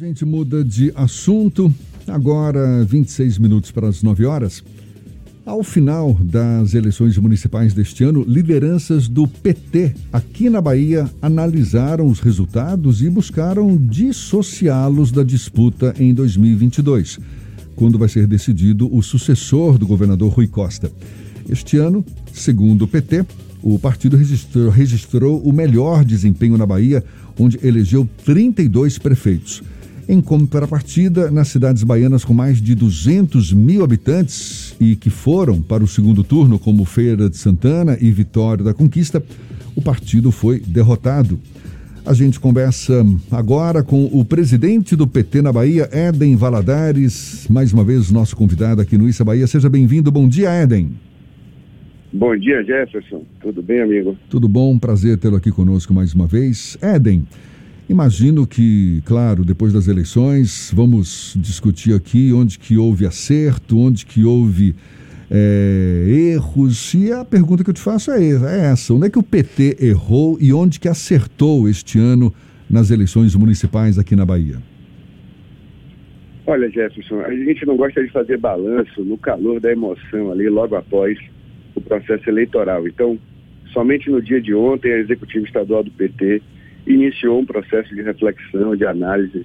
A gente muda de assunto. Agora, 26 minutos para as 9 horas. Ao final das eleições municipais deste ano, lideranças do PT aqui na Bahia analisaram os resultados e buscaram dissociá-los da disputa em 2022, quando vai ser decidido o sucessor do governador Rui Costa. Este ano, segundo o PT, o partido registrou, registrou o melhor desempenho na Bahia, onde elegeu 32 prefeitos. Em contrapartida, nas cidades baianas com mais de 200 mil habitantes e que foram para o segundo turno, como Feira de Santana e Vitória da Conquista, o partido foi derrotado. A gente conversa agora com o presidente do PT na Bahia, Éden Valadares, mais uma vez nosso convidado aqui no Issa Bahia. Seja bem-vindo. Bom dia, Éden. Bom dia, Jefferson. Tudo bem, amigo? Tudo bom, prazer tê-lo aqui conosco mais uma vez. Éden, Imagino que, claro, depois das eleições, vamos discutir aqui onde que houve acerto, onde que houve é, erros. E a pergunta que eu te faço é, é essa: onde é que o PT errou e onde que acertou este ano nas eleições municipais aqui na Bahia? Olha, Jefferson, a gente não gosta de fazer balanço no calor da emoção ali, logo após o processo eleitoral. Então, somente no dia de ontem, a executiva estadual do PT iniciou um processo de reflexão, de análise,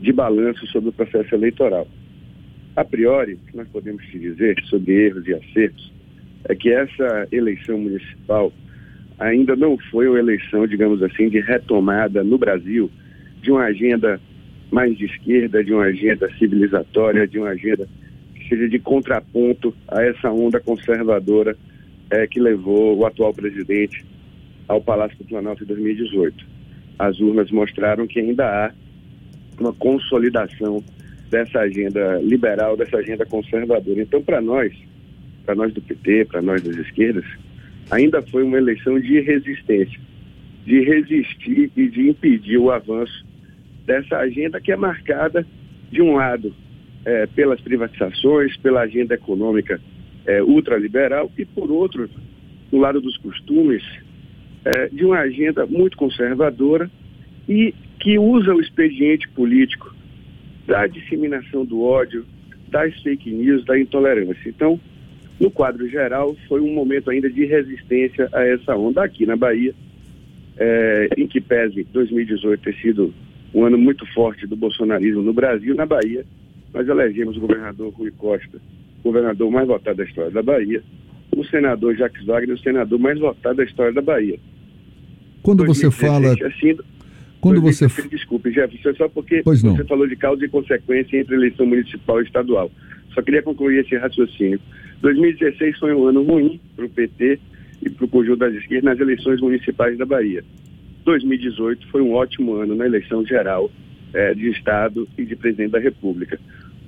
de balanço sobre o processo eleitoral. A priori, o que nós podemos te dizer sobre erros e acertos é que essa eleição municipal ainda não foi uma eleição, digamos assim, de retomada no Brasil de uma agenda mais de esquerda, de uma agenda civilizatória, de uma agenda que seja de contraponto a essa onda conservadora é, que levou o atual presidente ao Palácio do Planalto em 2018 as urnas mostraram que ainda há uma consolidação dessa agenda liberal, dessa agenda conservadora. Então, para nós, para nós do PT, para nós das esquerdas, ainda foi uma eleição de resistência, de resistir e de impedir o avanço dessa agenda que é marcada, de um lado, é, pelas privatizações, pela agenda econômica é, ultraliberal, e por outro, do lado dos costumes, é, de uma agenda muito conservadora e que usa o expediente político da disseminação do ódio, das fake news, da intolerância. Então, no quadro geral, foi um momento ainda de resistência a essa onda aqui na Bahia, é, em que pese 2018 ter sido um ano muito forte do bolsonarismo no Brasil, na Bahia, nós elegemos o governador Rui Costa, governador mais votado da história da Bahia, o senador Jacques Wagner, o senador mais votado da história da Bahia. Quando você fala. Assim, quando você. Desculpe, Jefferson, só porque você falou de causa e consequência entre eleição municipal e estadual. Só queria concluir esse raciocínio. 2016 foi um ano ruim para o PT e para o conjunto das esquerdas nas eleições municipais da Bahia. 2018 foi um ótimo ano na eleição geral é, de Estado e de presidente da República.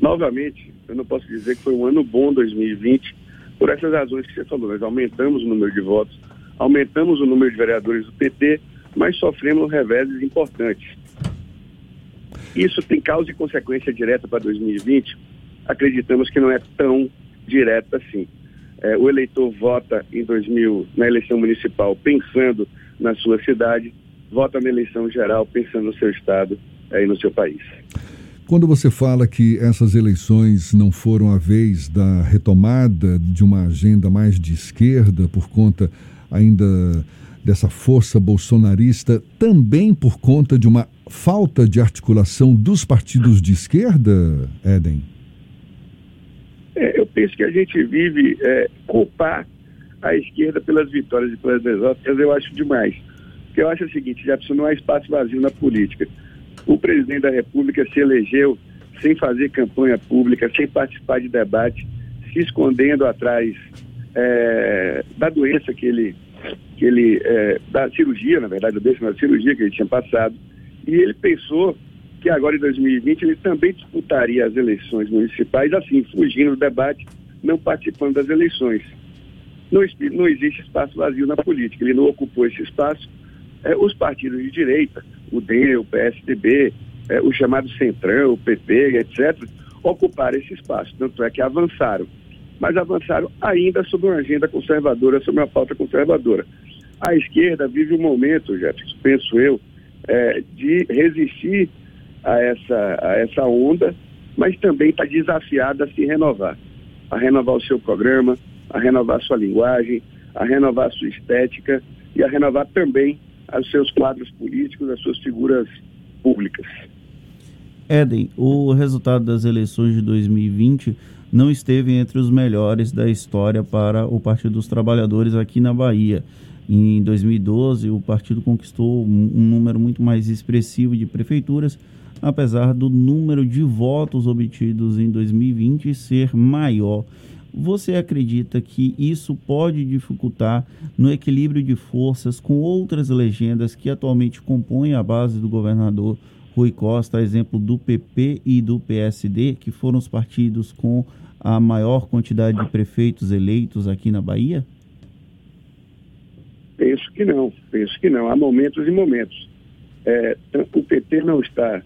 Novamente, eu não posso dizer que foi um ano bom 2020 por essas razões que você falou. Nós aumentamos o número de votos, aumentamos o número de vereadores do PT, mas sofremos reveses importantes. Isso tem causa e consequência direta para 2020? Acreditamos que não é tão direta assim. É, o eleitor vota em 2000, na eleição municipal pensando na sua cidade, vota na eleição geral pensando no seu estado é, e no seu país. Quando você fala que essas eleições não foram a vez da retomada de uma agenda mais de esquerda, por conta ainda dessa força bolsonarista, também por conta de uma falta de articulação dos partidos de esquerda, Éden? É, eu penso que a gente vive é, culpar a esquerda pelas vitórias e pelas derrotas, eu acho demais. Porque eu acho o seguinte, já não há espaço vazio na política o presidente da República se elegeu sem fazer campanha pública, sem participar de debate, se escondendo atrás é, da doença que ele, que ele é, da cirurgia, na verdade, da cirurgia que ele tinha passado, e ele pensou que agora em 2020 ele também disputaria as eleições municipais, assim, fugindo do debate, não participando das eleições. Não, não existe espaço vazio na política, ele não ocupou esse espaço. É, os partidos de direita, o D, o PSDB, é, o chamado Centrão, o PP, etc., ocuparam esse espaço. Tanto é que avançaram. Mas avançaram ainda sobre uma agenda conservadora, sobre uma pauta conservadora. A esquerda vive um momento, Jefferson, penso eu, é, de resistir a essa, a essa onda, mas também está desafiado a se renovar, a renovar o seu programa, a renovar a sua linguagem, a renovar a sua estética e a renovar também os seus quadros políticos, as suas figuras públicas. Éden, o resultado das eleições de 2020 não esteve entre os melhores da história para o Partido dos Trabalhadores aqui na Bahia. Em 2012, o partido conquistou um número muito mais expressivo de prefeituras, apesar do número de votos obtidos em 2020 ser maior. Você acredita que isso pode dificultar no equilíbrio de forças com outras legendas que atualmente compõem a base do governador Rui Costa, exemplo do PP e do PSD, que foram os partidos com a maior quantidade de prefeitos eleitos aqui na Bahia? Penso que não, penso que não. Há momentos e momentos. É, o PT não está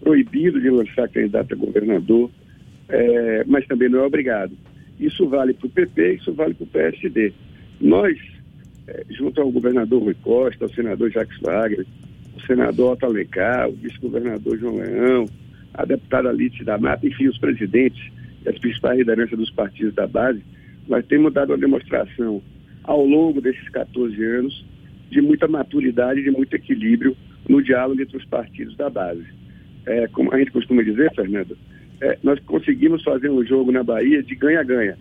proibido de lançar candidato a governador, é, mas também não é obrigado. Isso vale para o PP, isso vale para o PSD. Nós, é, junto ao governador Rui Costa, ao senador Jacques Wagner, o senador Otto Alencar, o vice-governador João Leão, a deputada Alice da Mata, enfim, os presidentes e as principais lideranças dos partidos da base, nós temos dado uma demonstração ao longo desses 14 anos de muita maturidade, de muito equilíbrio no diálogo entre os partidos da base. É, como a gente costuma dizer, Fernando, é, nós conseguimos fazer um jogo na Bahia de ganha-ganha.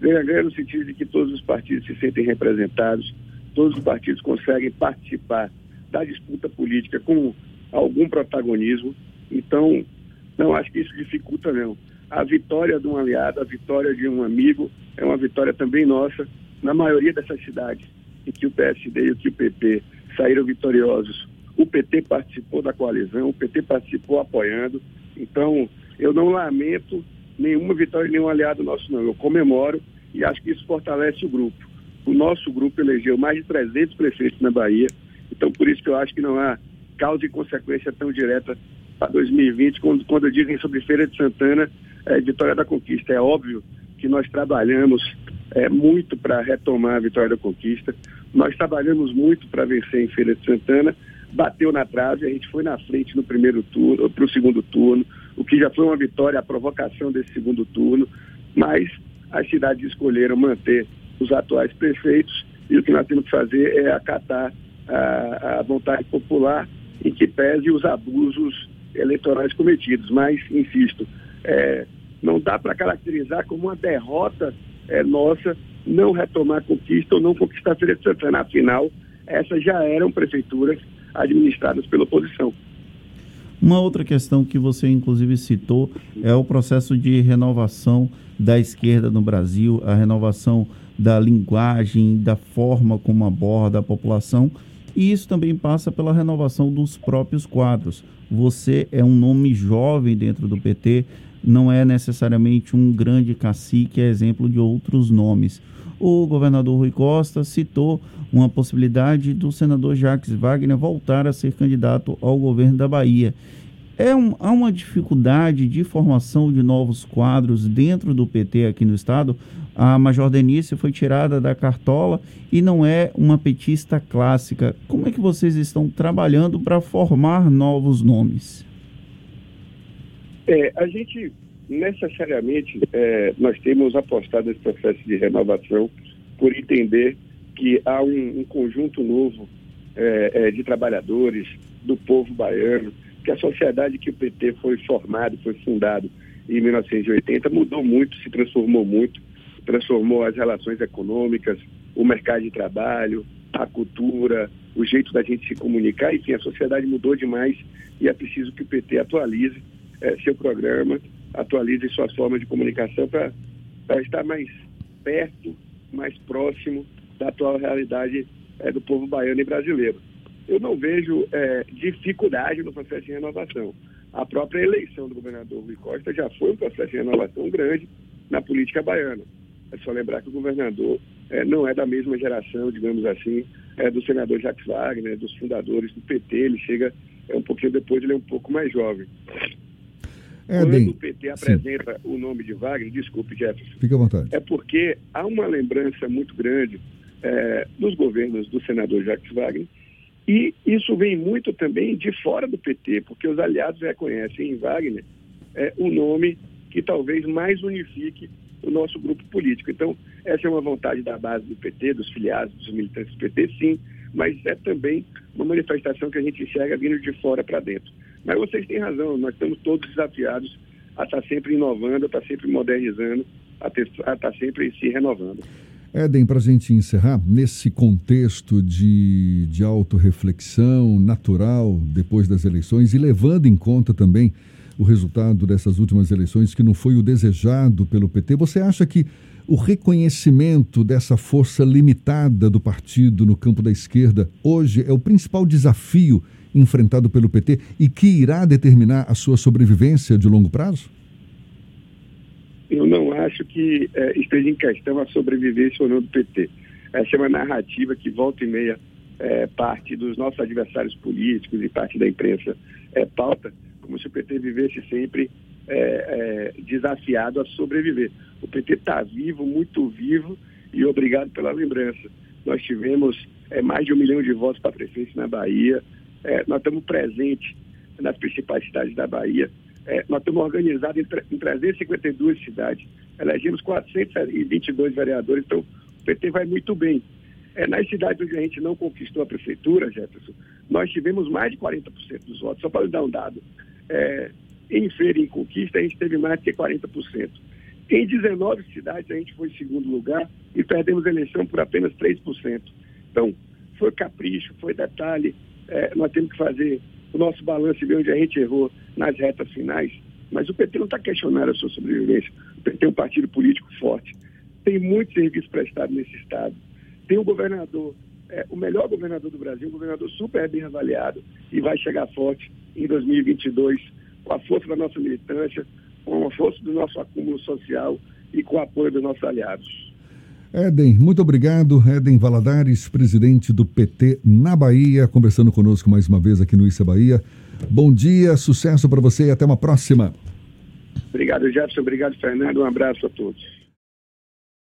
Ganha-ganha no sentido de que todos os partidos se sentem representados, todos os partidos conseguem participar da disputa política com algum protagonismo. Então, não acho que isso dificulta, não. A vitória de um aliado, a vitória de um amigo, é uma vitória também nossa. Na maioria dessas cidades em que o PSD e o o PP saíram vitoriosos, o PT participou da coalizão, o PT participou apoiando. Então, eu não lamento nenhuma vitória de nenhum aliado nosso, não. Eu comemoro e acho que isso fortalece o grupo. O nosso grupo elegeu mais de 300 prefeitos na Bahia, então por isso que eu acho que não há causa e consequência tão direta para 2020, quando, quando dizem sobre Feira de Santana, é, Vitória da Conquista. É óbvio que nós trabalhamos é, muito para retomar a Vitória da Conquista, nós trabalhamos muito para vencer em Feira de Santana, bateu na trave, a gente foi na frente no primeiro turno, para o segundo turno, o que já foi uma vitória, a provocação desse segundo turno, mas as cidades escolheram manter os atuais prefeitos e o que nós temos que fazer é acatar a, a vontade popular em que pese os abusos eleitorais cometidos. Mas, insisto, é, não dá para caracterizar como uma derrota é, nossa não retomar a conquista ou não conquistar a Feira de Santana. Afinal, essas já eram prefeituras administradas pela oposição. Uma outra questão que você inclusive citou é o processo de renovação da esquerda no Brasil, a renovação da linguagem, da forma como aborda a população, e isso também passa pela renovação dos próprios quadros. Você é um nome jovem dentro do PT, não é necessariamente um grande cacique, é exemplo de outros nomes. O governador Rui Costa citou uma possibilidade do senador Jacques Wagner voltar a ser candidato ao governo da Bahia. É um, há uma dificuldade de formação de novos quadros dentro do PT aqui no estado. A Major Denise foi tirada da cartola e não é uma petista clássica. Como é que vocês estão trabalhando para formar novos nomes? É, a gente necessariamente é, nós temos apostado nesse processo de renovação por entender que há um, um conjunto novo é, é, de trabalhadores, do povo baiano, que a sociedade que o PT foi formado, foi fundado em 1980 mudou muito, se transformou muito, transformou as relações econômicas, o mercado de trabalho, a cultura, o jeito da gente se comunicar, enfim, a sociedade mudou demais e é preciso que o PT atualize é, seu programa, atualize suas formas de comunicação para estar mais perto, mais próximo da atual realidade é, do povo baiano e brasileiro. Eu não vejo é, dificuldade no processo de renovação. A própria eleição do governador Rui Costa já foi um processo de renovação grande na política baiana. É só lembrar que o governador é, não é da mesma geração, digamos assim, é do senador Jacques Wagner, dos fundadores do PT. Ele chega é um pouquinho depois, ele é um pouco mais jovem. É, Quando bem, o PT apresenta sim. o nome de Wagner, desculpe, Jefferson. Fique à vontade. É porque há uma lembrança muito grande é, dos governos do senador Jacques Wagner E isso vem muito também de fora do PT, porque os aliados reconhecem em Wagner é, um nome que talvez mais unifique o nosso grupo político. Então, essa é uma vontade da base do PT, dos filiados, dos militantes do PT, sim, mas é também uma manifestação que a gente enxerga vindo de fora para dentro. Mas vocês têm razão, nós estamos todos desafiados a estar sempre inovando, a estar sempre modernizando, a, estar tá sempre se renovando. Éden, para a gente encerrar, nesse contexto de, de autorreflexão natural depois das eleições e levando em conta também o resultado dessas últimas eleições, que não foi o desejado pelo PT, você acha que o reconhecimento dessa força limitada do partido no campo da esquerda hoje é o principal desafio enfrentado pelo PT e que irá determinar a sua sobrevivência de longo prazo? Eu não acho que é, esteja em questão a sobrevivência ou não do PT. Essa é uma narrativa que volta e meia é, parte dos nossos adversários políticos e parte da imprensa é, pauta, como se o PT vivesse sempre é, é, desafiado a sobreviver. O PT está vivo, muito vivo, e obrigado pela lembrança. Nós tivemos é, mais de um milhão de votos para prefeito na Bahia, é, nós estamos presentes nas principais cidades da Bahia, é, nós estamos organizados em, em 352 cidades, elegemos 422 vereadores, então o PT vai muito bem. É, nas cidades onde a gente não conquistou a prefeitura, Jefferson, nós tivemos mais de 40% dos votos. Só para lhe dar um dado, é, em feira e em conquista a gente teve mais de 40%. Em 19 cidades a gente foi em segundo lugar e perdemos a eleição por apenas 3%. Então, foi capricho, foi detalhe. É, nós temos que fazer o nosso balanço e ver onde a gente errou nas retas finais. Mas o PT não está questionando a sua sobrevivência. O PT é um partido político forte. Tem muito serviço prestado nesse Estado. Tem um governador, é, o melhor governador do Brasil, um governador super bem avaliado e vai chegar forte em 2022 com a força da nossa militância, com a força do nosso acúmulo social e com o apoio dos nossos aliados. Éden, muito obrigado. Éden Valadares, presidente do PT na Bahia, conversando conosco mais uma vez aqui no Issa Bahia. Bom dia, sucesso para você e até uma próxima. Obrigado, Jefferson. Obrigado, Fernando. Um abraço a todos.